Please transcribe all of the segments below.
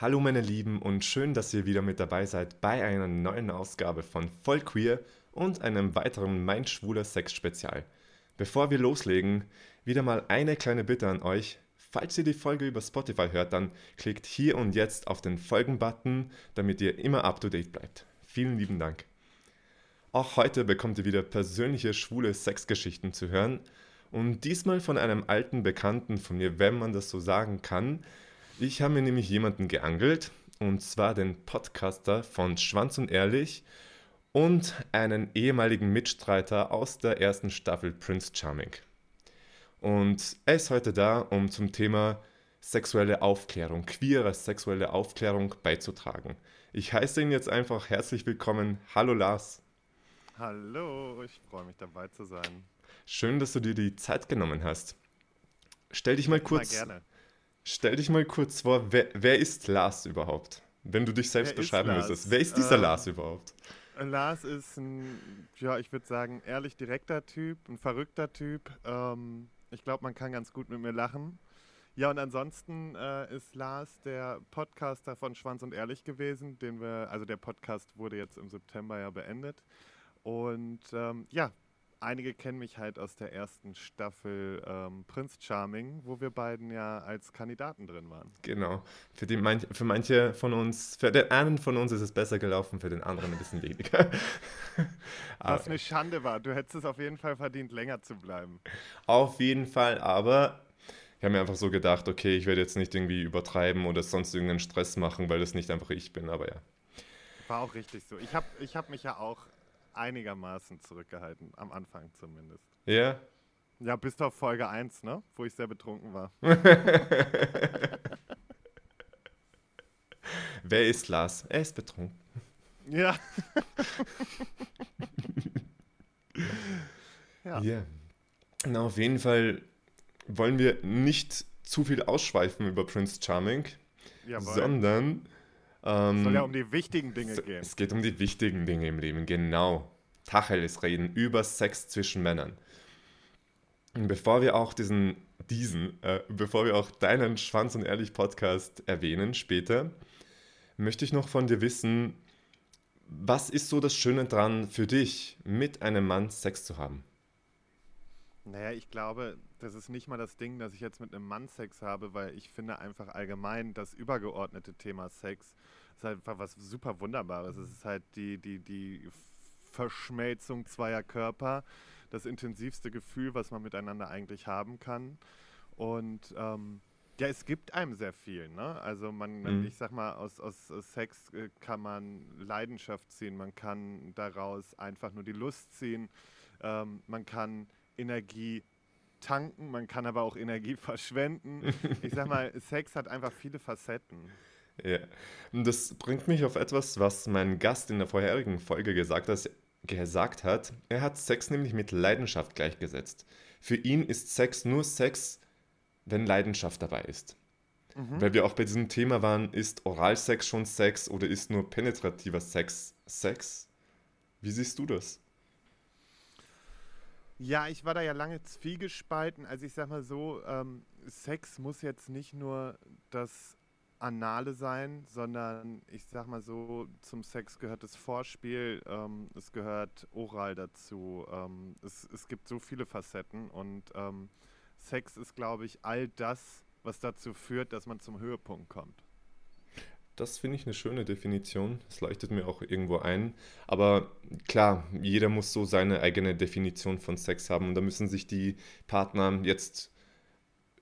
Hallo meine Lieben und schön, dass ihr wieder mit dabei seid bei einer neuen Ausgabe von Voll Queer und einem weiteren Mein schwuler Sex Spezial. Bevor wir loslegen, wieder mal eine kleine Bitte an euch. Falls ihr die Folge über Spotify hört, dann klickt hier und jetzt auf den Folgen-Button, damit ihr immer up to date bleibt. Vielen lieben Dank. Auch heute bekommt ihr wieder persönliche schwule Sexgeschichten zu hören und diesmal von einem alten Bekannten von mir, wenn man das so sagen kann. Ich habe mir nämlich jemanden geangelt und zwar den Podcaster von Schwanz und Ehrlich und einen ehemaligen Mitstreiter aus der ersten Staffel Prince Charming. Und er ist heute da, um zum Thema sexuelle Aufklärung, queere sexuelle Aufklärung beizutragen. Ich heiße ihn jetzt einfach herzlich willkommen. Hallo Lars. Hallo, ich freue mich dabei zu sein. Schön, dass du dir die Zeit genommen hast. Stell dich mal kurz. gerne. Stell dich mal kurz vor, wer, wer ist Lars überhaupt? Wenn du dich selbst wer beschreiben müsstest. Wer ist dieser ähm, Lars überhaupt? Lars ist ein, ja, ich würde sagen, ehrlich direkter Typ, ein verrückter Typ. Ähm, ich glaube, man kann ganz gut mit mir lachen. Ja, und ansonsten äh, ist Lars der Podcaster von Schwanz und Ehrlich gewesen, den wir, also der Podcast wurde jetzt im September ja beendet. Und ähm, ja, einige kennen mich halt aus der ersten Staffel ähm, Prince Charming, wo wir beiden ja als Kandidaten drin waren. Genau. Für, die, für manche von uns, für den einen von uns ist es besser gelaufen, für den anderen ein bisschen weniger. Was eine Schande war. Du hättest es auf jeden Fall verdient, länger zu bleiben. Auf jeden Fall, aber ich habe mir einfach so gedacht, okay, ich werde jetzt nicht irgendwie übertreiben oder sonst irgendeinen Stress machen, weil das nicht einfach ich bin, aber ja. War auch richtig so. Ich habe ich hab mich ja auch einigermaßen zurückgehalten, am Anfang zumindest. Ja? Ja, bis auf Folge 1, ne? Wo ich sehr betrunken war. Wer ist Lars? Er ist betrunken. Ja. ja. Yeah. Na, auf jeden Fall wollen wir nicht zu viel ausschweifen über Prince Charming, Jawohl. sondern ähm, es soll ja um die wichtigen Dinge es, gehen. Es geht um die wichtigen Dinge im Leben, genau. Tacheles reden über Sex zwischen Männern. Und bevor wir auch diesen, diesen, äh, bevor wir auch deinen Schwanz und Ehrlich Podcast erwähnen später, möchte ich noch von dir wissen, was ist so das Schöne dran für dich, mit einem Mann Sex zu haben? Naja, ich glaube, das ist nicht mal das Ding, dass ich jetzt mit einem Mann Sex habe, weil ich finde einfach allgemein das übergeordnete Thema Sex ist halt einfach was super Wunderbares. Es ist halt die, die, die Verschmelzung zweier Körper, das intensivste Gefühl, was man miteinander eigentlich haben kann. Und ähm, ja, es gibt einem sehr viel. Ne? Also man, mhm. ich sag mal, aus, aus Sex äh, kann man Leidenschaft ziehen, man kann daraus einfach nur die Lust ziehen, ähm, man kann Energie tanken, man kann aber auch Energie verschwenden. Ich sag mal, Sex hat einfach viele Facetten. Ja, und das bringt mich auf etwas, was mein Gast in der vorherigen Folge gesagt hat. Gesagt hat. Er hat Sex nämlich mit Leidenschaft gleichgesetzt. Für ihn ist Sex nur Sex, wenn Leidenschaft dabei ist. Mhm. Weil wir auch bei diesem Thema waren, ist Oralsex schon Sex oder ist nur penetrativer Sex Sex? Wie siehst du das? Ja, ich war da ja lange zwiegespalten. Also ich sag mal so, ähm, Sex muss jetzt nicht nur das Anale sein, sondern ich sag mal so, zum Sex gehört das Vorspiel, ähm, es gehört Oral dazu. Ähm, es, es gibt so viele Facetten und ähm, Sex ist, glaube ich, all das, was dazu führt, dass man zum Höhepunkt kommt. Das finde ich eine schöne Definition. Das leuchtet mir auch irgendwo ein. Aber klar, jeder muss so seine eigene Definition von Sex haben. Und da müssen sich die Partner jetzt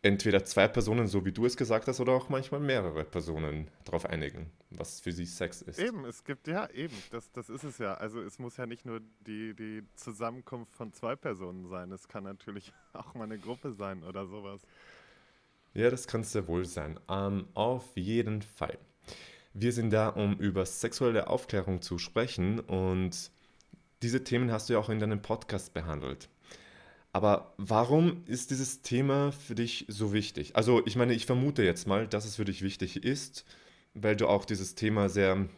entweder zwei Personen, so wie du es gesagt hast, oder auch manchmal mehrere Personen darauf einigen, was für sie Sex ist. Eben, es gibt, ja, eben, das, das ist es ja. Also es muss ja nicht nur die, die Zusammenkunft von zwei Personen sein, es kann natürlich auch mal eine Gruppe sein oder sowas. Ja, das kann es sehr wohl sein. Ähm, auf jeden Fall. Wir sind da, um über sexuelle Aufklärung zu sprechen und diese Themen hast du ja auch in deinem Podcast behandelt. Aber warum ist dieses Thema für dich so wichtig? Also ich meine, ich vermute jetzt mal, dass es für dich wichtig ist, weil du auch dieses Thema sehr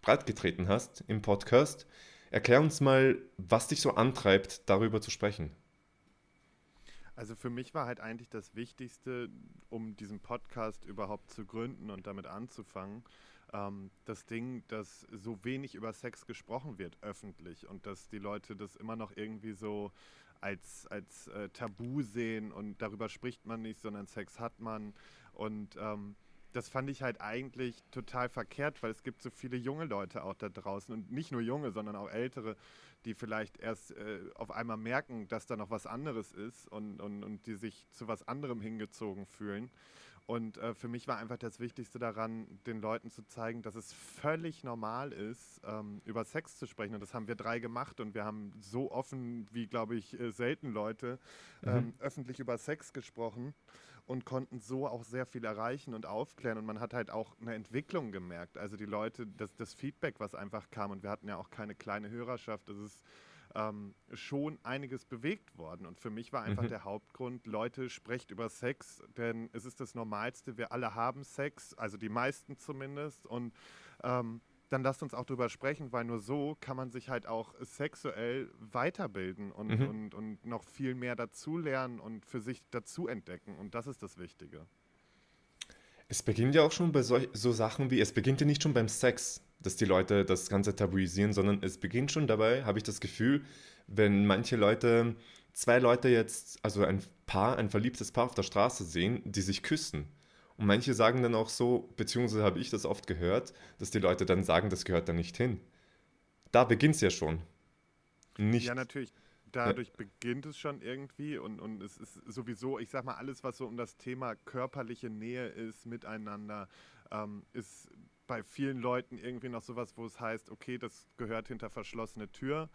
breit getreten hast im Podcast. Erklär uns mal, was dich so antreibt, darüber zu sprechen. Also für mich war halt eigentlich das Wichtigste, um diesen Podcast überhaupt zu gründen und damit anzufangen, ähm, das Ding, dass so wenig über Sex gesprochen wird öffentlich und dass die Leute das immer noch irgendwie so als, als äh, Tabu sehen und darüber spricht man nicht, sondern Sex hat man. Und ähm, das fand ich halt eigentlich total verkehrt, weil es gibt so viele junge Leute auch da draußen und nicht nur junge, sondern auch ältere, die vielleicht erst äh, auf einmal merken, dass da noch was anderes ist und, und, und die sich zu was anderem hingezogen fühlen. Und äh, für mich war einfach das Wichtigste daran, den Leuten zu zeigen, dass es völlig normal ist, ähm, über Sex zu sprechen. Und das haben wir drei gemacht und wir haben so offen wie, glaube ich, äh, selten Leute ähm, mhm. öffentlich über Sex gesprochen und konnten so auch sehr viel erreichen und aufklären. Und man hat halt auch eine Entwicklung gemerkt. Also die Leute, das, das Feedback, was einfach kam, und wir hatten ja auch keine kleine Hörerschaft, das ist ähm, schon einiges bewegt worden. Und für mich war einfach mhm. der Hauptgrund, Leute, sprecht über Sex, denn es ist das Normalste, wir alle haben Sex, also die meisten zumindest. Und ähm, dann lasst uns auch drüber sprechen, weil nur so kann man sich halt auch sexuell weiterbilden und, mhm. und, und noch viel mehr dazulernen und für sich dazu entdecken. Und das ist das Wichtige. Es beginnt ja auch schon bei so, so Sachen wie, es beginnt ja nicht schon beim Sex, dass die Leute das Ganze tabuisieren, sondern es beginnt schon dabei, habe ich das Gefühl, wenn manche Leute, zwei Leute jetzt, also ein Paar, ein verliebtes Paar auf der Straße sehen, die sich küssen und manche sagen dann auch so, beziehungsweise habe ich das oft gehört, dass die Leute dann sagen, das gehört da nicht hin. Da beginnt es ja schon. Nicht. Ja, natürlich. Dadurch beginnt es schon irgendwie und, und es ist sowieso, ich sag mal, alles, was so um das Thema körperliche Nähe ist, miteinander, ähm, ist bei vielen Leuten irgendwie noch sowas, wo es heißt, okay, das gehört hinter verschlossene Tür.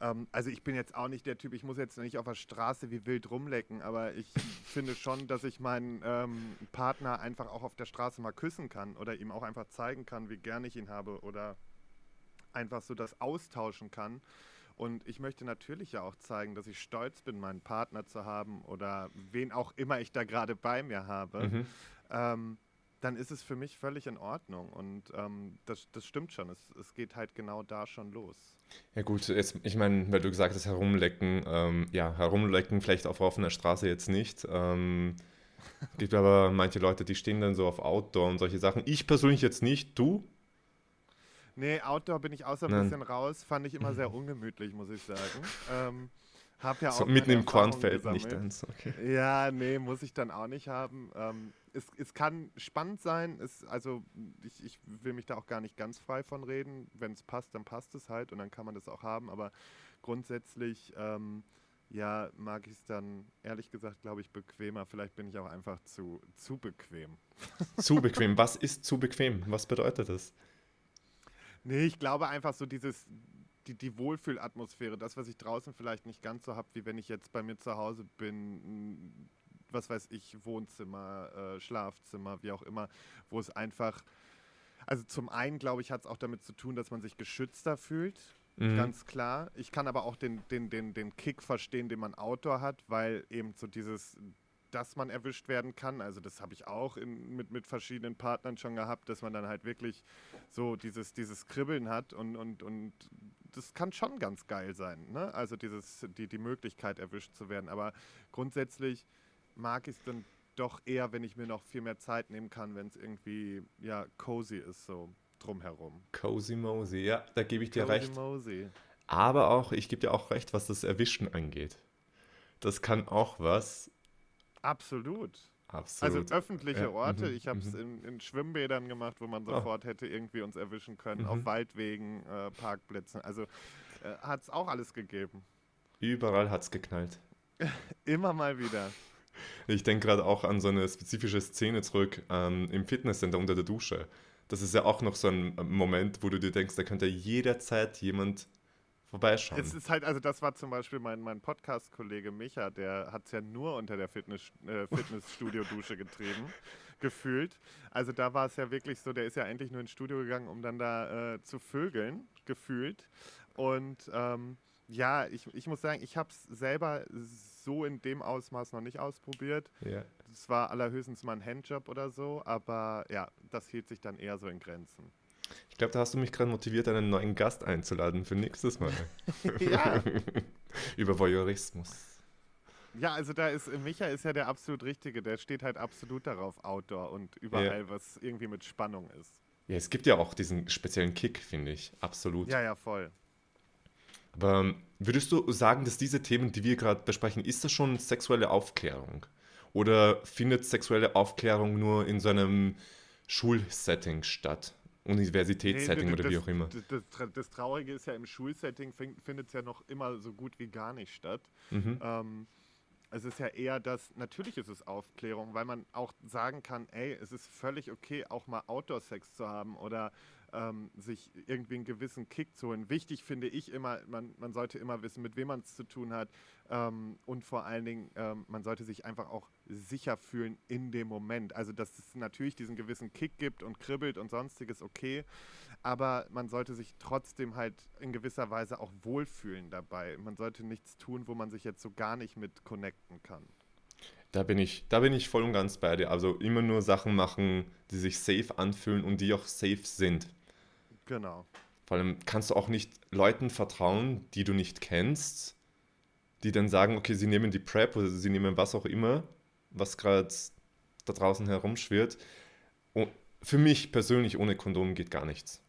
Ähm, also ich bin jetzt auch nicht der Typ, ich muss jetzt nicht auf der Straße wie wild rumlecken, aber ich finde schon, dass ich meinen ähm, Partner einfach auch auf der Straße mal küssen kann oder ihm auch einfach zeigen kann, wie gern ich ihn habe oder einfach so das austauschen kann. Und ich möchte natürlich ja auch zeigen, dass ich stolz bin, meinen Partner zu haben oder wen auch immer ich da gerade bei mir habe. Mhm. Ähm, dann ist es für mich völlig in Ordnung. Und ähm, das, das stimmt schon. Es, es geht halt genau da schon los. Ja gut, jetzt, ich meine, weil du gesagt hast, herumlecken, ähm, ja, herumlecken vielleicht auf offener Straße jetzt nicht. Ähm, gibt aber manche Leute, die stehen dann so auf Outdoor und solche Sachen. Ich persönlich jetzt nicht, du? Nee, Outdoor bin ich außer ein bisschen raus. Fand ich immer sehr ungemütlich, muss ich sagen. Ähm, hab ja auch so mitten im Kornfeld nicht dann. Okay. Ja, nee, muss ich dann auch nicht haben. Ähm, es, es kann spannend sein. Es, also ich, ich will mich da auch gar nicht ganz frei von reden. Wenn es passt, dann passt es halt und dann kann man das auch haben. Aber grundsätzlich, ähm, ja, mag ich es dann ehrlich gesagt, glaube ich, bequemer. Vielleicht bin ich auch einfach zu, zu bequem. Zu bequem. Was ist zu bequem? Was bedeutet das? Nee, ich glaube einfach so dieses, die, die Wohlfühlatmosphäre, das, was ich draußen vielleicht nicht ganz so habe, wie wenn ich jetzt bei mir zu Hause bin, was weiß ich, Wohnzimmer, äh, Schlafzimmer, wie auch immer, wo es einfach, also zum einen, glaube ich, hat es auch damit zu tun, dass man sich geschützter fühlt. Mhm. Ganz klar. Ich kann aber auch den, den, den, den Kick verstehen, den man Outdoor hat, weil eben so dieses, dass man erwischt werden kann. Also das habe ich auch in, mit, mit verschiedenen Partnern schon gehabt, dass man dann halt wirklich so dieses, dieses Kribbeln hat und, und, und das kann schon ganz geil sein. Ne? Also dieses, die, die Möglichkeit erwischt zu werden. Aber grundsätzlich mag ich es dann doch eher, wenn ich mir noch viel mehr Zeit nehmen kann, wenn es irgendwie ja cozy ist, so drumherum. Cozy Mosey, ja, da gebe ich dir cozy recht. Mosey. Aber auch, ich gebe dir auch recht, was das Erwischen angeht. Das kann auch was. Absolut. Absolut. Also öffentliche ja. Orte. Mhm. Ich habe es mhm. in, in, Schwimmbädern gemacht, wo man oh. sofort oh. hätte irgendwie uns erwischen können, mhm. auf Waldwegen, äh, Parkplätzen. Also äh, hat es auch alles gegeben. Überall hat es geknallt. Immer mal wieder. Ich denke gerade auch an so eine spezifische Szene zurück ähm, im Fitnesscenter unter der Dusche. Das ist ja auch noch so ein Moment, wo du dir denkst, da könnte jederzeit jemand vorbeischauen. Es ist halt, also das war zum Beispiel mein, mein Podcast-Kollege Micha, der hat es ja nur unter der Fitness, äh, Fitnessstudio-Dusche getrieben, gefühlt. Also da war es ja wirklich so, der ist ja endlich nur ins Studio gegangen, um dann da äh, zu vögeln, gefühlt. Und ähm, ja, ich, ich muss sagen, ich habe es selber so in dem Ausmaß noch nicht ausprobiert. Ja. Das war allerhöchstens mal ein Handjob oder so, aber ja, das hielt sich dann eher so in Grenzen. Ich glaube, da hast du mich gerade motiviert, einen neuen Gast einzuladen für nächstes Mal. ja. Über Voyeurismus. Ja, also da ist, Micha ist ja der absolut Richtige. Der steht halt absolut darauf, Outdoor und überall, ja. was irgendwie mit Spannung ist. Ja, es gibt ja auch diesen speziellen Kick, finde ich. Absolut. Ja, ja, voll. Aber ähm, würdest du sagen, dass diese Themen, die wir gerade besprechen, ist das schon sexuelle Aufklärung? Oder findet sexuelle Aufklärung nur in so einem Schulsetting statt? Universitätssetting nee, oder wie auch immer. Das, das, das, Traurige ist ja, im Schulsetting findet es ja noch immer so gut wie gar nicht statt. Mhm. Ähm, es ist ja eher das, natürlich ist es Aufklärung, weil man auch sagen kann, ey, es ist völlig okay, auch mal Outdoor-Sex zu haben oder ähm, sich irgendwie einen gewissen Kick zu holen. Wichtig finde ich immer, man, man sollte immer wissen, mit wem man es zu tun hat ähm, und vor allen Dingen, ähm, man sollte sich einfach auch sicher fühlen in dem Moment. Also, dass es natürlich diesen gewissen Kick gibt und kribbelt und sonstiges, okay, aber man sollte sich trotzdem halt in gewisser Weise auch wohlfühlen dabei. Man sollte nichts tun, wo man sich jetzt so gar nicht mit connecten kann. Da bin ich, da bin ich voll und ganz bei dir. Also immer nur Sachen machen, die sich safe anfühlen und die auch safe sind. Genau. Vor allem kannst du auch nicht Leuten vertrauen, die du nicht kennst, die dann sagen, okay, sie nehmen die Prep oder sie nehmen was auch immer, was gerade da draußen herumschwirrt. Und für mich persönlich ohne Kondom geht gar nichts.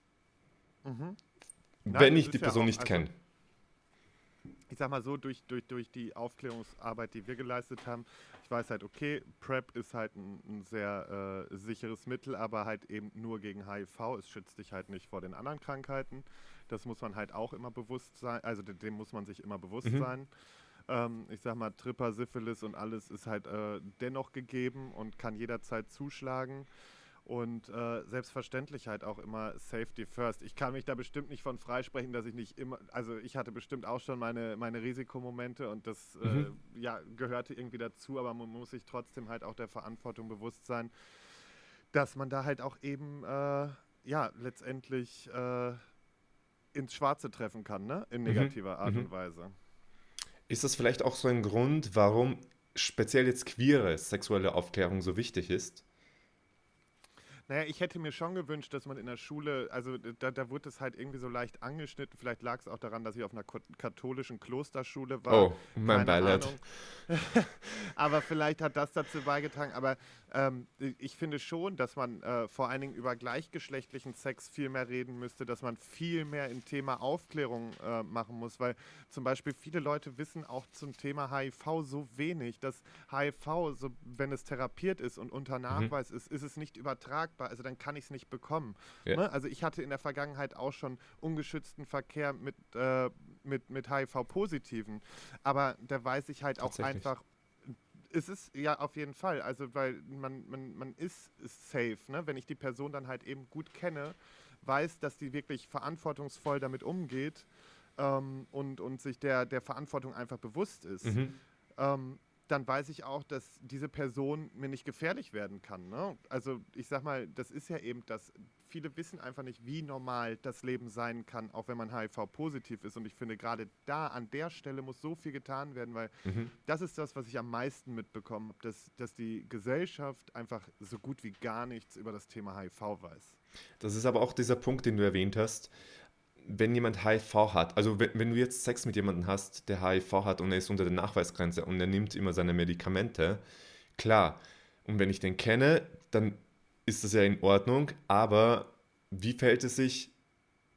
Mhm. Nein, Wenn ich die Person ja auch, nicht also, kenne ich sag mal so, durch, durch, durch die Aufklärungsarbeit, die wir geleistet haben, ich weiß halt, okay, PrEP ist halt ein, ein sehr äh, sicheres Mittel, aber halt eben nur gegen HIV. Es schützt dich halt nicht vor den anderen Krankheiten. Das muss man halt auch immer bewusst sein, also dem muss man sich immer bewusst mhm. sein. Ähm, ich sag mal, Tripper, Syphilis und alles ist halt äh, dennoch gegeben und kann jederzeit zuschlagen. Und äh, selbstverständlich halt auch immer Safety First. Ich kann mich da bestimmt nicht von freisprechen, dass ich nicht immer, also ich hatte bestimmt auch schon meine, meine Risikomomente und das äh, mhm. äh, ja, gehörte irgendwie dazu, aber man muss sich trotzdem halt auch der Verantwortung bewusst sein, dass man da halt auch eben, äh, ja, letztendlich äh, ins Schwarze treffen kann, ne? In mhm. negativer mhm. Art und Weise. Ist das vielleicht auch so ein Grund, warum speziell jetzt queere sexuelle Aufklärung so wichtig ist? Naja, ich hätte mir schon gewünscht, dass man in der Schule, also da, da wurde es halt irgendwie so leicht angeschnitten. Vielleicht lag es auch daran, dass ich auf einer katholischen Klosterschule war. Oh, mein Beileid. Aber vielleicht hat das dazu beigetragen. Aber ähm, ich finde schon, dass man äh, vor allen Dingen über gleichgeschlechtlichen Sex viel mehr reden müsste, dass man viel mehr im Thema Aufklärung äh, machen muss, weil zum Beispiel viele Leute wissen auch zum Thema HIV so wenig, dass HIV, so, wenn es therapiert ist und unter mhm. Nachweis mhm. ist, ist es nicht übertragbar. Also dann kann ich es nicht bekommen. Ja. Ne? Also ich hatte in der Vergangenheit auch schon ungeschützten Verkehr mit, äh, mit, mit HIV-Positiven. Aber da weiß ich halt auch einfach, es ist ja auf jeden Fall, also weil man, man, man ist safe, ne? wenn ich die Person dann halt eben gut kenne, weiß, dass die wirklich verantwortungsvoll damit umgeht ähm, und, und sich der, der Verantwortung einfach bewusst ist. Mhm. Ähm, dann weiß ich auch, dass diese Person mir nicht gefährlich werden kann. Ne? Also ich sag mal, das ist ja eben das, viele wissen einfach nicht, wie normal das Leben sein kann, auch wenn man HIV-positiv ist. Und ich finde, gerade da, an der Stelle muss so viel getan werden, weil mhm. das ist das, was ich am meisten mitbekommen habe, dass, dass die Gesellschaft einfach so gut wie gar nichts über das Thema HIV weiß. Das ist aber auch dieser Punkt, den du erwähnt hast wenn jemand HIV hat, also wenn, wenn, du jetzt Sex mit jemandem hast, der HIV hat und er ist unter der Nachweisgrenze und er nimmt immer seine Medikamente, klar. Und wenn ich den kenne, dann ist das ja in Ordnung, aber wie verhält es sich,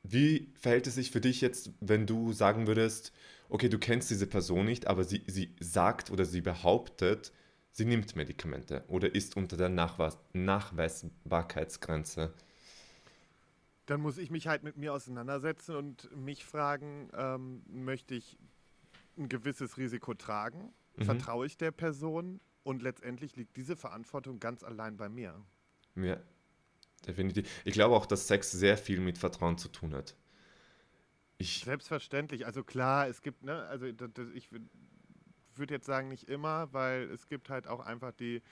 wie verhält es sich für dich jetzt, wenn du sagen würdest, okay, du kennst diese Person nicht, aber sie, sie sagt oder sie behauptet, sie nimmt Medikamente oder ist unter der Nachweis Nachweisbarkeitsgrenze? Dann muss ich mich halt mit mir auseinandersetzen und mich fragen, ähm, möchte ich ein gewisses Risiko tragen? Mhm. Vertraue ich der Person? Und letztendlich liegt diese Verantwortung ganz allein bei mir. Ja, definitiv. Ich glaube auch, dass Sex sehr viel mit Vertrauen zu tun hat. Ich Selbstverständlich. Also klar, es gibt, ne, also ich würde jetzt sagen, nicht immer, weil es gibt halt auch einfach die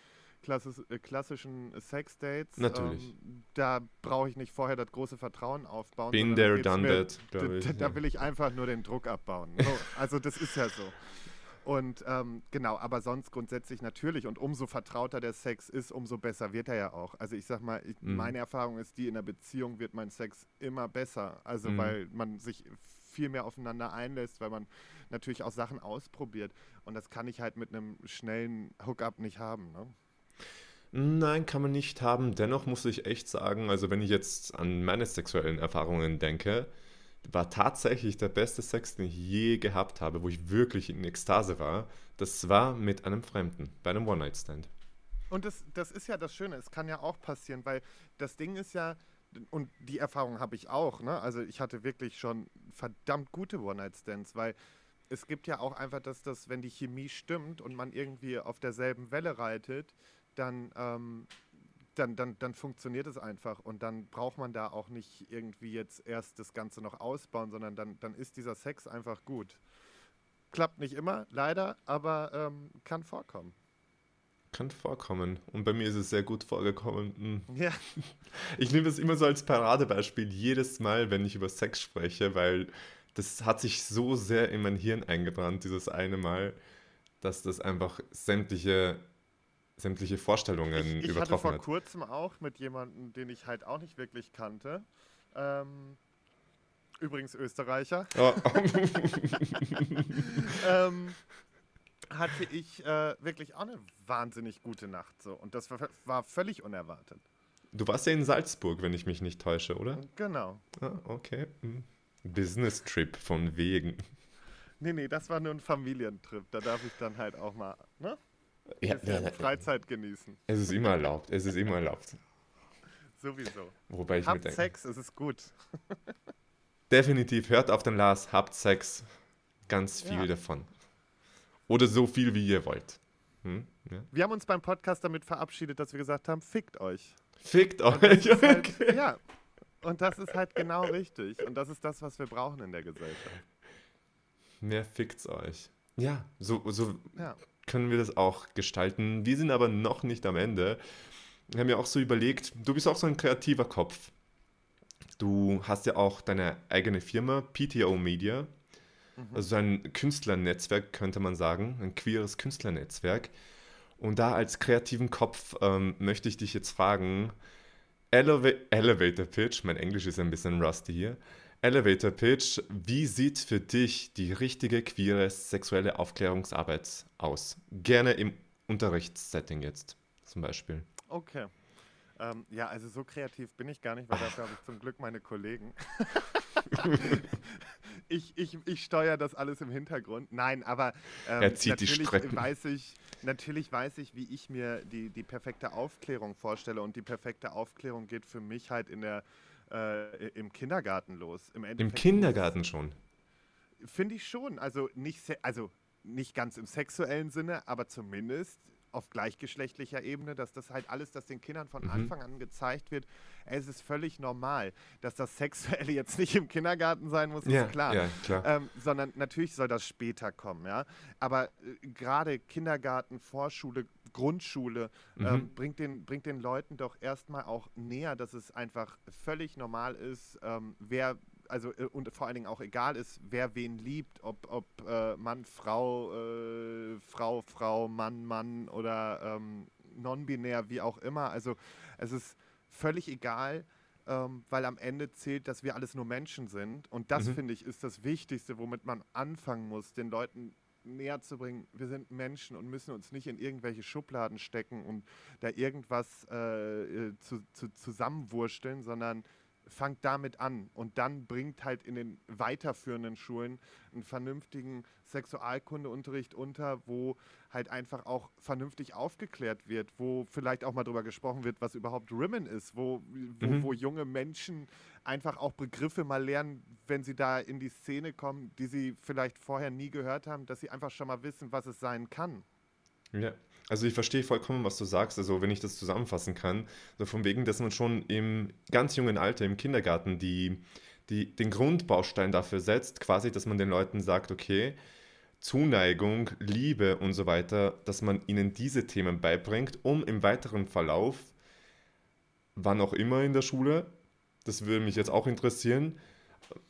Äh, klassischen Sex-Dates. Natürlich. Ähm, da brauche ich nicht vorher das große Vertrauen aufbauen. Been there, done mir, that. Da, ich, da will ich einfach nur den Druck abbauen. So, also das ist ja so. Und ähm, genau, aber sonst grundsätzlich natürlich. Und umso vertrauter der Sex ist, umso besser wird er ja auch. Also ich sag mal, ich, mhm. meine Erfahrung ist die, in der Beziehung wird mein Sex immer besser. Also mhm. weil man sich viel mehr aufeinander einlässt, weil man natürlich auch Sachen ausprobiert. Und das kann ich halt mit einem schnellen Hookup nicht haben. Ne? Nein, kann man nicht haben. Dennoch muss ich echt sagen, also wenn ich jetzt an meine sexuellen Erfahrungen denke, war tatsächlich der beste Sex, den ich je gehabt habe, wo ich wirklich in Ekstase war. Das war mit einem Fremden, bei einem One-Night-Stand. Und das, das ist ja das Schöne, es kann ja auch passieren, weil das Ding ist ja, und die Erfahrung habe ich auch, ne? Also ich hatte wirklich schon verdammt gute One-Night-Stands, weil es gibt ja auch einfach, dass das, wenn die Chemie stimmt und man irgendwie auf derselben Welle reitet, dann, ähm, dann, dann, dann funktioniert es einfach und dann braucht man da auch nicht irgendwie jetzt erst das Ganze noch ausbauen, sondern dann, dann ist dieser Sex einfach gut. Klappt nicht immer, leider, aber ähm, kann vorkommen. Kann vorkommen. Und bei mir ist es sehr gut vorgekommen. Hm. Ja. Ich nehme das immer so als Paradebeispiel jedes Mal, wenn ich über Sex spreche, weil das hat sich so sehr in mein Hirn eingebrannt, dieses eine Mal, dass das einfach sämtliche sämtliche Vorstellungen ich, ich übertroffen hatte vor hat. kurzem auch mit jemandem, den ich halt auch nicht wirklich kannte. Ähm, übrigens Österreicher. Oh. ähm, hatte ich äh, wirklich auch eine wahnsinnig gute Nacht so und das war, war, völlig unerwartet. Du warst ja in Salzburg, wenn ich mich nicht täusche, oder? Genau. Ah, okay. Hm. Business Trip von wegen. Nee, nee, das war nur ein Familientrip. Da darf ich dann halt auch mal, ne? Ja, ja, Freizeit genießen. Es ist immer erlaubt. Es ist immer erlaubt. Sowieso. Wobei ich habt Sex, es ist gut. Definitiv, hört auf den Lars, habt Sex. Ganz viel ja. davon. Oder so viel, wie ihr wollt. Hm? Ja. Wir haben uns beim Podcast damit verabschiedet, dass wir gesagt haben, fickt euch. Fickt euch. Halt, ja. Und das ist halt genau richtig. Und das ist das, was wir brauchen in der Gesellschaft. Mehr fickt's euch. Ja, so, so ja können wir das auch gestalten. Wir sind aber noch nicht am Ende. Wir haben ja auch so überlegt, du bist auch so ein kreativer Kopf. Du hast ja auch deine eigene Firma, PTO Media. Mhm. Also ein Künstlernetzwerk, könnte man sagen, ein queeres Künstlernetzwerk. Und da als kreativen Kopf ähm, möchte ich dich jetzt fragen, Eleva Elevator Pitch, mein Englisch ist ein bisschen rusty hier, Elevator Pitch, wie sieht für dich die richtige queere sexuelle Aufklärungsarbeit aus? Gerne im Unterrichtssetting jetzt zum Beispiel. Okay. Ähm, ja, also so kreativ bin ich gar nicht, weil dafür habe ich zum Glück meine Kollegen. ich, ich, ich steuere das alles im Hintergrund. Nein, aber ähm, er zieht natürlich die Strecken. weiß ich, natürlich weiß ich, wie ich mir die, die perfekte Aufklärung vorstelle. Und die perfekte Aufklärung geht für mich halt in der äh, im Kindergarten los. Im, Im Kindergarten schon? Finde ich schon. Also nicht, also nicht ganz im sexuellen Sinne, aber zumindest auf gleichgeschlechtlicher Ebene, dass das halt alles, das den Kindern von mhm. Anfang an gezeigt wird, es ist völlig normal, dass das Sexuelle jetzt nicht im Kindergarten sein muss, ja, ist klar. Ja, klar. Ähm, sondern natürlich soll das später kommen, ja. Aber äh, gerade Kindergarten, Vorschule, Grundschule ähm, mhm. ähm, bringt, den, bringt den Leuten doch erstmal auch näher, dass es einfach völlig normal ist, ähm, wer also äh, und vor allen Dingen auch egal ist, wer wen liebt, ob, ob äh, Mann, Frau, äh, Frau, Frau, Mann, Mann oder ähm, non-binär, wie auch immer. Also es ist völlig egal, ähm, weil am Ende zählt, dass wir alles nur Menschen sind. Und das, mhm. finde ich, ist das Wichtigste, womit man anfangen muss, den Leuten näher zu bringen, wir sind Menschen und müssen uns nicht in irgendwelche Schubladen stecken und da irgendwas äh, äh zu, zu, zusammenwursteln, sondern fangt damit an und dann bringt halt in den weiterführenden Schulen einen vernünftigen Sexualkundeunterricht unter, wo halt einfach auch vernünftig aufgeklärt wird, wo vielleicht auch mal drüber gesprochen wird, was überhaupt Rimmon ist, wo, wo, mhm. wo junge Menschen einfach auch Begriffe mal lernen, wenn sie da in die Szene kommen, die sie vielleicht vorher nie gehört haben, dass sie einfach schon mal wissen, was es sein kann. Ja, also ich verstehe vollkommen, was du sagst. Also wenn ich das zusammenfassen kann, so von wegen, dass man schon im ganz jungen Alter, im Kindergarten, die, die, den Grundbaustein dafür setzt, quasi, dass man den Leuten sagt, okay, Zuneigung, Liebe und so weiter, dass man ihnen diese Themen beibringt, um im weiteren Verlauf, wann auch immer in der Schule, das würde mich jetzt auch interessieren,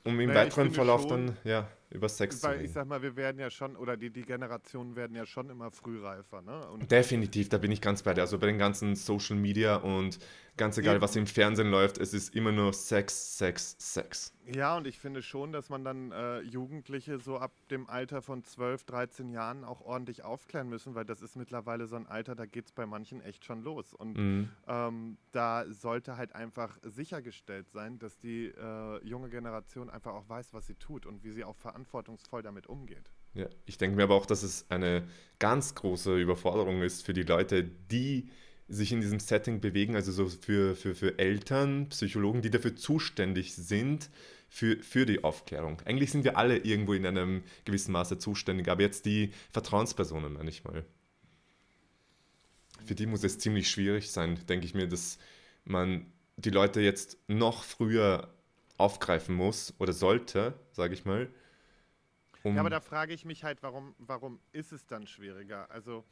um im naja, weiteren Verlauf schon, dann, ja, über Sex Weil ich sag mal, wir werden ja schon, oder die, die Generationen werden ja schon immer frühreifer, ne? Und Definitiv, da bin ich ganz bei dir. Also bei den ganzen Social Media und ganz egal, was im Fernsehen läuft, es ist immer nur Sex, Sex, Sex. Ja, und ich finde schon, dass man dann äh, Jugendliche so ab dem Alter von 12, 13 Jahren auch ordentlich aufklären müssen, weil das ist mittlerweile so ein Alter, da geht es bei manchen echt schon los. Und mhm. ähm, da sollte halt einfach sichergestellt sein, dass die äh, junge Generation einfach auch weiß, was sie tut und wie sie auch verantwortungsvoll damit umgeht. Ja, ich denke mir aber auch, dass es eine ganz große Überforderung ist für die Leute, die sich in diesem Setting bewegen, also so für, für, für Eltern, Psychologen, die dafür zuständig sind, für, für die Aufklärung. Eigentlich sind wir alle irgendwo in einem gewissen Maße zuständig, aber jetzt die Vertrauenspersonen manchmal. Für die muss es ziemlich schwierig sein, denke ich mir, dass man die Leute jetzt noch früher aufgreifen muss oder sollte, sage ich mal. Um ja, aber da frage ich mich halt, warum, warum ist es dann schwieriger? Also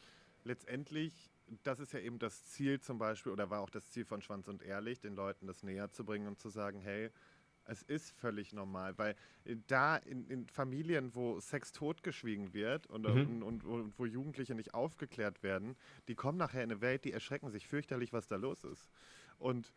letztendlich das ist ja eben das Ziel zum Beispiel, oder war auch das Ziel von Schwanz und Ehrlich, den Leuten das näher zu bringen und zu sagen, hey, es ist völlig normal, weil äh, da in, in Familien, wo Sex totgeschwiegen wird und, mhm. und, und, und, wo Jugendliche nicht aufgeklärt werden, die kommen nachher in eine Welt, die erschrecken sich fürchterlich, was da los ist. Und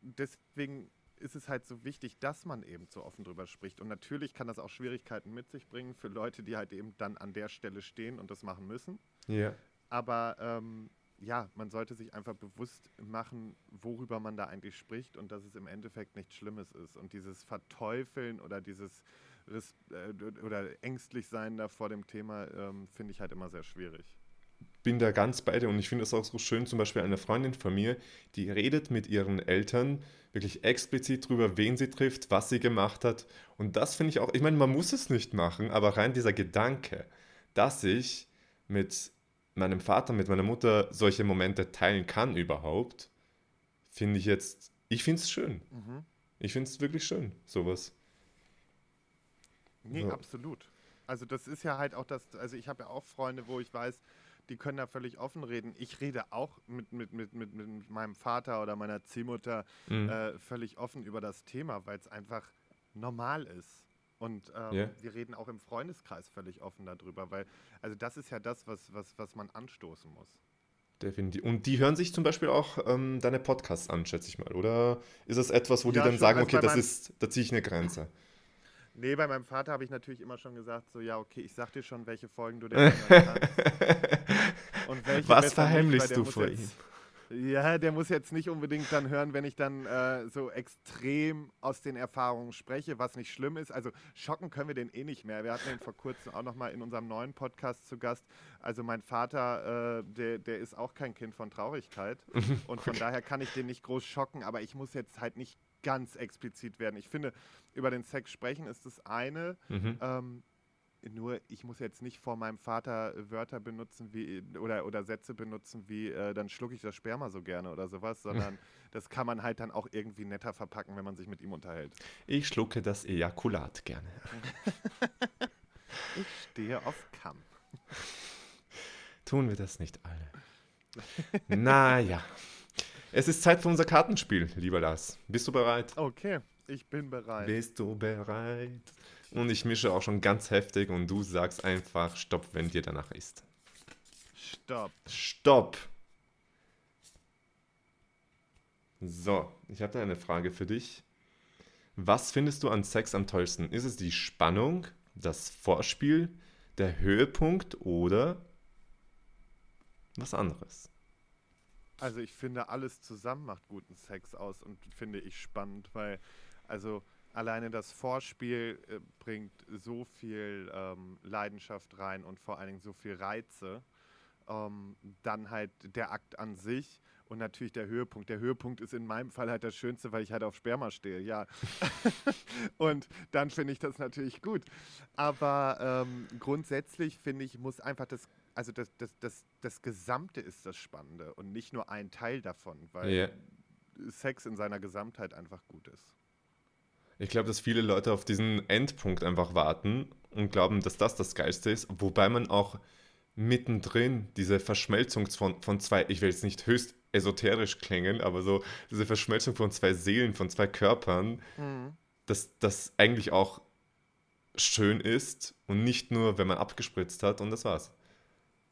deswegen ist es halt so wichtig, dass man eben so offen drüber spricht. Und natürlich kann das auch Schwierigkeiten mit sich bringen für Leute, die halt eben dann an der Stelle stehen und das machen müssen. Ja. Aber ähm, ja, man sollte sich einfach bewusst machen, worüber man da eigentlich spricht und dass es im Endeffekt nichts Schlimmes ist. Und dieses Verteufeln oder dieses Ris äh, oder ängstlich sein da vor dem Thema ähm, finde ich halt immer sehr schwierig. Bin da ganz bei dir und ich finde es auch so schön, zum Beispiel eine Freundin von mir, die redet mit ihren Eltern wirklich explizit drüber, wen sie trifft, was sie gemacht hat. Und das finde ich auch, ich meine, man muss es nicht machen, aber rein dieser Gedanke, dass ich mit meinem Vater, mit meiner Mutter solche Momente teilen kann überhaupt, finde ich jetzt, ich finde es schön. Mhm. Ich finde es wirklich schön, sowas. Nee, so. absolut. Also das ist ja halt auch das, also ich habe ja auch Freunde, wo ich weiß, die können da völlig offen reden. Ich rede auch mit, mit, mit, mit, mit meinem Vater oder meiner Ziehmutter mhm. äh, völlig offen über das Thema, weil es einfach normal ist. Und ähm, yeah. wir reden auch im Freundeskreis völlig offen darüber, weil, also das ist ja das, was, was, was man anstoßen muss. Definitiv. Und die hören sich zum Beispiel auch ähm, deine Podcasts an, schätze ich mal. Oder ist das etwas, wo ja, die dann sagen, also okay, das ist, da ziehe ich eine Grenze? Nee, bei meinem Vater habe ich natürlich immer schon gesagt, so, ja, okay, ich sag dir schon, welche Folgen du dir kannst. Und welche Was verheimlichst nicht, du vor ihm? Ja, der muss jetzt nicht unbedingt dann hören, wenn ich dann äh, so extrem aus den Erfahrungen spreche, was nicht schlimm ist. Also schocken können wir den eh nicht mehr. Wir hatten ihn vor kurzem auch nochmal in unserem neuen Podcast zu Gast. Also mein Vater, äh, der, der ist auch kein Kind von Traurigkeit. Und von daher kann ich den nicht groß schocken, aber ich muss jetzt halt nicht ganz explizit werden. Ich finde, über den Sex sprechen ist das eine. Mhm. Ähm, nur ich muss jetzt nicht vor meinem Vater Wörter benutzen wie oder, oder Sätze benutzen wie äh, dann schlucke ich das Sperma so gerne oder sowas, sondern das kann man halt dann auch irgendwie netter verpacken, wenn man sich mit ihm unterhält. Ich schlucke das Ejakulat gerne. ich stehe auf Kamm. Tun wir das nicht alle. naja. Es ist Zeit für unser Kartenspiel, lieber Lars. Bist du bereit? Okay, ich bin bereit. Bist du bereit? Und ich mische auch schon ganz heftig und du sagst einfach Stopp, wenn dir danach ist. Stopp. Stopp. So, ich habe da eine Frage für dich. Was findest du an Sex am tollsten? Ist es die Spannung, das Vorspiel, der Höhepunkt oder was anderes? Also ich finde, alles zusammen macht guten Sex aus und finde ich spannend, weil also alleine das Vorspiel äh, bringt so viel ähm, Leidenschaft rein und vor allen Dingen so viel Reize. Ähm, dann halt der Akt an sich und natürlich der Höhepunkt. Der Höhepunkt ist in meinem Fall halt das Schönste, weil ich halt auf Sperma stehe, ja. und dann finde ich das natürlich gut. Aber ähm, grundsätzlich finde ich, muss einfach das, also das, das, das, das Gesamte ist das Spannende und nicht nur ein Teil davon, weil yeah. Sex in seiner Gesamtheit einfach gut ist. Ich glaube, dass viele Leute auf diesen Endpunkt einfach warten und glauben, dass das das Geilste ist, wobei man auch mittendrin diese Verschmelzung von, von zwei, ich will jetzt nicht höchst esoterisch klingen, aber so diese Verschmelzung von zwei Seelen, von zwei Körpern, mhm. dass das eigentlich auch schön ist und nicht nur, wenn man abgespritzt hat und das war's.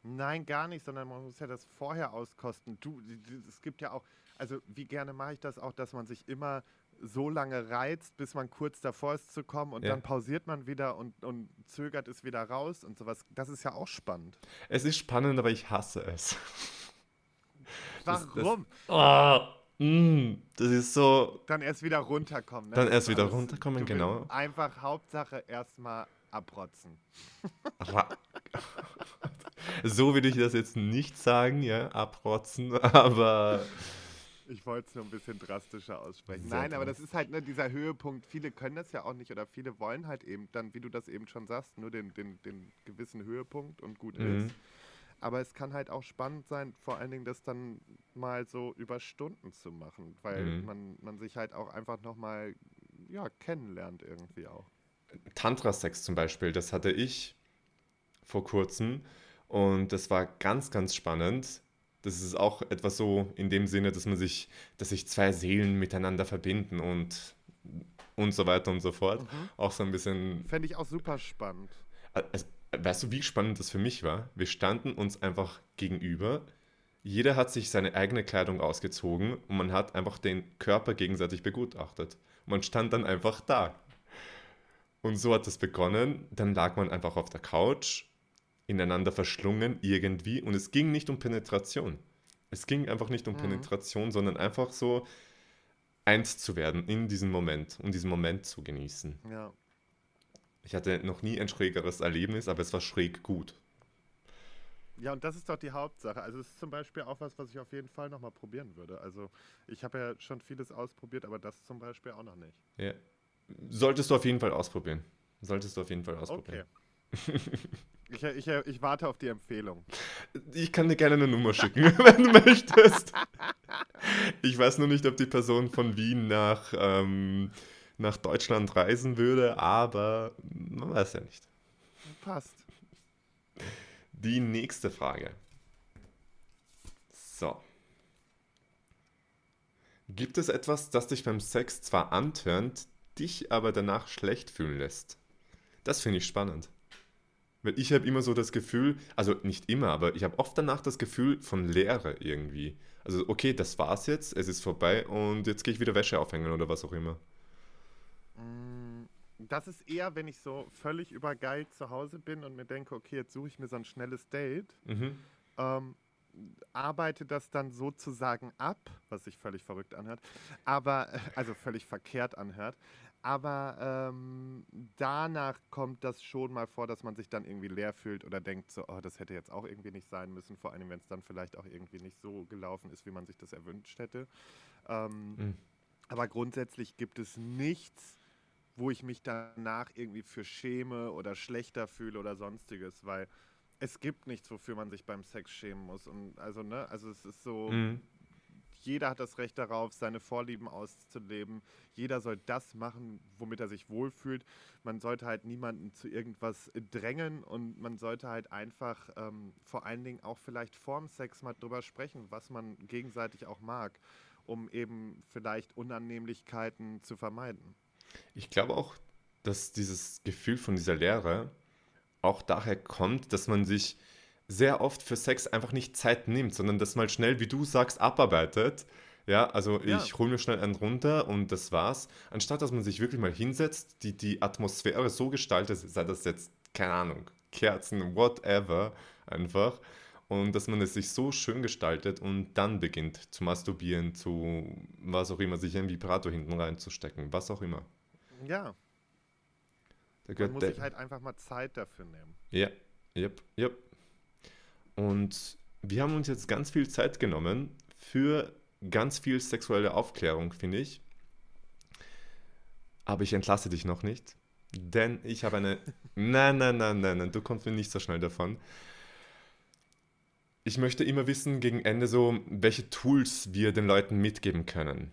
Nein, gar nicht, sondern man muss ja das vorher auskosten. Du, es gibt ja auch, also wie gerne mache ich das auch, dass man sich immer so lange reizt, bis man kurz davor ist zu kommen und ja. dann pausiert man wieder und, und zögert es wieder raus und sowas. Das ist ja auch spannend. Es ist spannend, aber ich hasse es. Warum? Das, das, oh, mm, das ist so. Dann erst wieder runterkommen. Ne? Dann erst wieder alles, runterkommen, genau. Einfach Hauptsache erstmal abrotzen. so würde ich das jetzt nicht sagen, ja, abrotzen, aber. Ich wollte es nur ein bisschen drastischer aussprechen. Sehr Nein, krass. aber das ist halt ne, dieser Höhepunkt. Viele können das ja auch nicht oder viele wollen halt eben dann, wie du das eben schon sagst, nur den, den, den gewissen Höhepunkt und gut mhm. ist. Aber es kann halt auch spannend sein, vor allen Dingen das dann mal so über Stunden zu machen, weil mhm. man, man sich halt auch einfach nochmal ja, kennenlernt irgendwie auch. Tantra-Sex zum Beispiel, das hatte ich vor kurzem und das war ganz, ganz spannend. Das ist auch etwas so in dem Sinne, dass man sich, dass sich zwei Seelen miteinander verbinden und und so weiter und so fort. Mhm. Auch so ein bisschen. Fände ich auch super spannend. Also, weißt du, wie spannend das für mich war? Wir standen uns einfach gegenüber. Jeder hat sich seine eigene Kleidung ausgezogen und man hat einfach den Körper gegenseitig begutachtet. Man stand dann einfach da. Und so hat es begonnen. Dann lag man einfach auf der Couch, ineinander verschlungen irgendwie. Und es ging nicht um Penetration. Es ging einfach nicht um mhm. Penetration, sondern einfach so eins zu werden in diesem Moment, um diesen Moment zu genießen. Ja. Ich hatte noch nie ein schrägeres Erlebnis, aber es war schräg gut. Ja, und das ist doch die Hauptsache. Also es ist zum Beispiel auch was, was ich auf jeden Fall nochmal probieren würde. Also ich habe ja schon vieles ausprobiert, aber das zum Beispiel auch noch nicht. Ja. Solltest du auf jeden Fall ausprobieren. Solltest du auf jeden Fall ausprobieren. Okay. Ich, ich, ich warte auf die Empfehlung. Ich kann dir gerne eine Nummer schicken, wenn du möchtest. Ich weiß nur nicht, ob die Person von Wien nach ähm, nach Deutschland reisen würde, aber man weiß ja nicht. Passt. Die nächste Frage. So. Gibt es etwas, das dich beim Sex zwar antörnt, dich aber danach schlecht fühlen lässt? Das finde ich spannend. Weil ich habe immer so das Gefühl, also nicht immer, aber ich habe oft danach das Gefühl von Leere irgendwie. Also okay, das war's jetzt, es ist vorbei und jetzt gehe ich wieder Wäsche aufhängen oder was auch immer. Mm, das ist eher, wenn ich so völlig übergeilt zu Hause bin und mir denke, okay, jetzt suche ich mir so ein schnelles Date. Mhm. Ähm, arbeite das dann sozusagen ab, was sich völlig verrückt anhört, aber, also völlig verkehrt anhört. Aber ähm, danach kommt das schon mal vor, dass man sich dann irgendwie leer fühlt oder denkt, so, oh, das hätte jetzt auch irgendwie nicht sein müssen, vor allem wenn es dann vielleicht auch irgendwie nicht so gelaufen ist, wie man sich das erwünscht hätte. Ähm, mhm. Aber grundsätzlich gibt es nichts, wo ich mich danach irgendwie für schäme oder schlechter fühle oder sonstiges, weil es gibt nichts, wofür man sich beim Sex schämen muss. Und also, ne, also es ist so, mhm. Jeder hat das Recht darauf, seine Vorlieben auszuleben. Jeder soll das machen, womit er sich wohlfühlt. Man sollte halt niemanden zu irgendwas drängen und man sollte halt einfach ähm, vor allen Dingen auch vielleicht vorm Sex mal drüber sprechen, was man gegenseitig auch mag, um eben vielleicht Unannehmlichkeiten zu vermeiden. Ich glaube auch, dass dieses Gefühl von dieser Leere auch daher kommt, dass man sich sehr oft für Sex einfach nicht Zeit nimmt, sondern das mal schnell, wie du sagst, abarbeitet. Ja, also ja. ich hole mir schnell einen runter und das war's. Anstatt dass man sich wirklich mal hinsetzt, die, die Atmosphäre so gestaltet, sei das jetzt, keine Ahnung, Kerzen, whatever, einfach. Und dass man es sich so schön gestaltet und dann beginnt zu masturbieren, zu was auch immer, sich ein Vibrator hinten reinzustecken, was auch immer. Ja. Da Man muss sich halt einfach mal Zeit dafür nehmen. Ja, yep, yep. Und wir haben uns jetzt ganz viel Zeit genommen für ganz viel sexuelle Aufklärung, finde ich. Aber ich entlasse dich noch nicht, denn ich habe eine. nein, nein, nein, nein, nein, du kommst mir nicht so schnell davon. Ich möchte immer wissen, gegen Ende so, welche Tools wir den Leuten mitgeben können.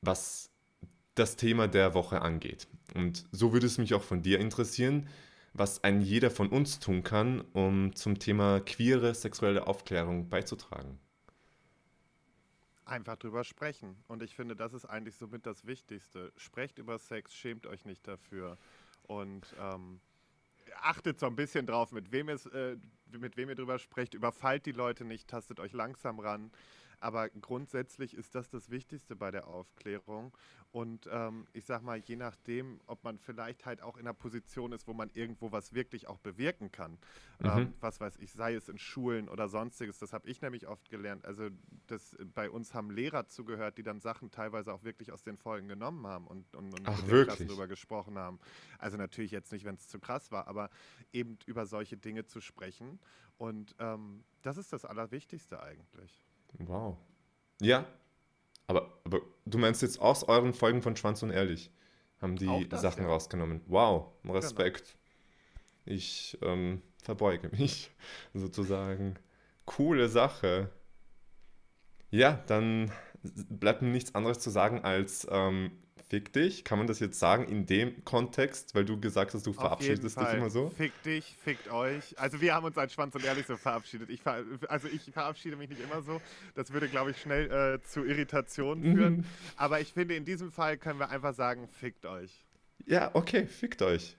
Was das Thema der Woche angeht. Und so würde es mich auch von dir interessieren, was ein jeder von uns tun kann, um zum Thema queere sexuelle Aufklärung beizutragen. Einfach drüber sprechen. Und ich finde, das ist eigentlich somit das Wichtigste. Sprecht über Sex, schämt euch nicht dafür. Und ähm, achtet so ein bisschen drauf, mit wem, es, äh, mit wem ihr drüber sprecht. Überfallt die Leute nicht, tastet euch langsam ran. Aber grundsätzlich ist das das Wichtigste bei der Aufklärung. Und ähm, ich sag mal, je nachdem, ob man vielleicht halt auch in einer Position ist, wo man irgendwo was wirklich auch bewirken kann. Mhm. Ähm, was weiß ich, sei es in Schulen oder sonstiges. Das habe ich nämlich oft gelernt. Also das, bei uns haben Lehrer zugehört, die dann Sachen teilweise auch wirklich aus den Folgen genommen haben und, und, und Ach, mit den Klassen darüber gesprochen haben. Also natürlich jetzt nicht, wenn es zu krass war, aber eben über solche Dinge zu sprechen. Und ähm, das ist das Allerwichtigste eigentlich. Wow. Ja, aber, aber du meinst jetzt aus euren Folgen von Schwanz und Ehrlich haben die das, Sachen ja. rausgenommen. Wow, Respekt. Genau. Ich ähm, verbeuge mich sozusagen. Coole Sache. Ja, dann bleibt mir nichts anderes zu sagen als ähm, fick dich? Kann man das jetzt sagen in dem Kontext, weil du gesagt hast, du Auf verabschiedest dich immer so? Fick dich, fickt euch. Also wir haben uns als Schwanz und Ehrlich so verabschiedet. Ich ver also ich verabschiede mich nicht immer so. Das würde, glaube ich, schnell äh, zu Irritationen mhm. führen. Aber ich finde, in diesem Fall können wir einfach sagen, fickt euch. Ja, okay, fickt euch.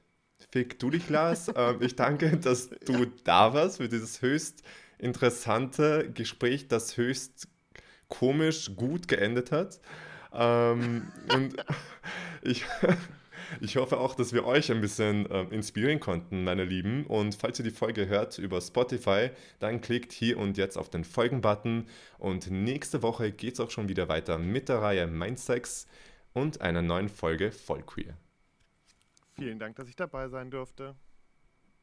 Fick du dich, Lars. ähm, ich danke, dass du ja. da warst für dieses höchst interessante Gespräch, das höchst komisch gut geendet hat. Ähm, und ich, ich hoffe auch, dass wir euch ein bisschen äh, inspirieren konnten, meine Lieben. Und falls ihr die Folge hört über Spotify, dann klickt hier und jetzt auf den Folgen-Button. Und nächste Woche geht es auch schon wieder weiter mit der Reihe Mindsex und einer neuen Folge Vollqueer. Vielen Dank, dass ich dabei sein durfte.